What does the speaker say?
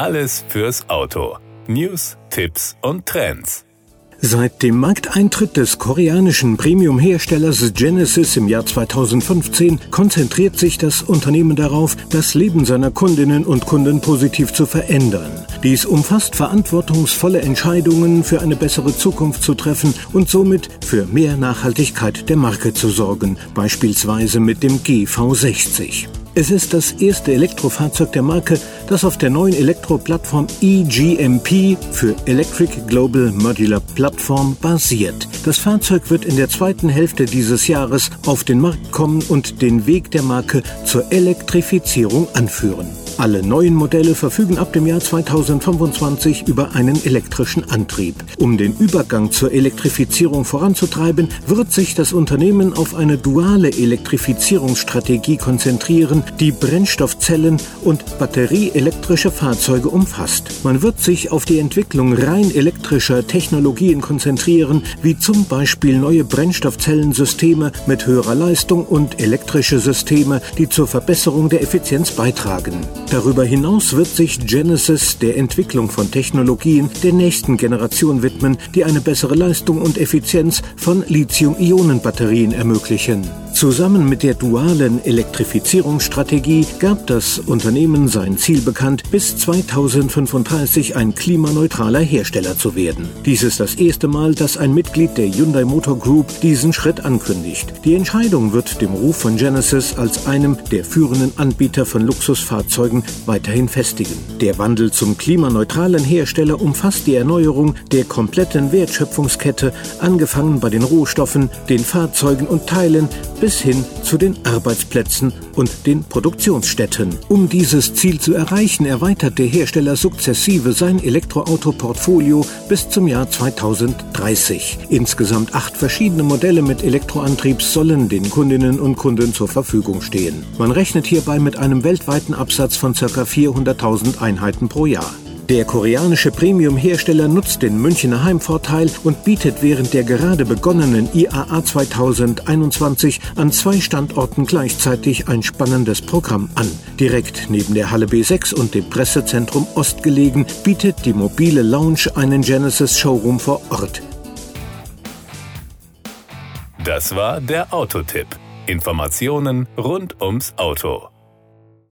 Alles fürs Auto. News, Tipps und Trends. Seit dem Markteintritt des koreanischen Premium-Herstellers Genesis im Jahr 2015 konzentriert sich das Unternehmen darauf, das Leben seiner Kundinnen und Kunden positiv zu verändern. Dies umfasst verantwortungsvolle Entscheidungen für eine bessere Zukunft zu treffen und somit für mehr Nachhaltigkeit der Marke zu sorgen, beispielsweise mit dem GV60. Es ist das erste Elektrofahrzeug der Marke, das auf der neuen Elektroplattform eGMP für Electric Global Modular Platform basiert. Das Fahrzeug wird in der zweiten Hälfte dieses Jahres auf den Markt kommen und den Weg der Marke zur Elektrifizierung anführen. Alle neuen Modelle verfügen ab dem Jahr 2025 über einen elektrischen Antrieb. Um den Übergang zur Elektrifizierung voranzutreiben, wird sich das Unternehmen auf eine duale Elektrifizierungsstrategie konzentrieren, die Brennstoffzellen und batterieelektrische Fahrzeuge umfasst. Man wird sich auf die Entwicklung rein elektrischer Technologien konzentrieren, wie zum Beispiel neue Brennstoffzellensysteme mit höherer Leistung und elektrische Systeme, die zur Verbesserung der Effizienz beitragen. Darüber hinaus wird sich Genesis der Entwicklung von Technologien der nächsten Generation widmen, die eine bessere Leistung und Effizienz von Lithium-Ionen-Batterien ermöglichen. Zusammen mit der dualen Elektrifizierungsstrategie gab das Unternehmen sein Ziel bekannt, bis 2035 ein klimaneutraler Hersteller zu werden. Dies ist das erste Mal, dass ein Mitglied der Hyundai Motor Group diesen Schritt ankündigt. Die Entscheidung wird dem Ruf von Genesis als einem der führenden Anbieter von Luxusfahrzeugen weiterhin festigen. Der Wandel zum klimaneutralen Hersteller umfasst die Erneuerung der kompletten Wertschöpfungskette, angefangen bei den Rohstoffen, den Fahrzeugen und Teilen bis hin zu den Arbeitsplätzen und den Produktionsstätten. Um dieses Ziel zu erreichen, erweitert der Hersteller sukzessive sein Elektroauto-Portfolio bis zum Jahr 2030. Insgesamt acht verschiedene Modelle mit Elektroantrieb sollen den Kundinnen und Kunden zur Verfügung stehen. Man rechnet hierbei mit einem weltweiten Absatz von ca. 400.000 Einheiten pro Jahr. Der koreanische Premium-Hersteller nutzt den Münchner Heimvorteil und bietet während der gerade begonnenen IAA 2021 an zwei Standorten gleichzeitig ein spannendes Programm an. Direkt neben der Halle B6 und dem Pressezentrum Ost gelegen, bietet die mobile Lounge einen Genesis Showroom vor Ort. Das war der Autotipp. Informationen rund ums Auto.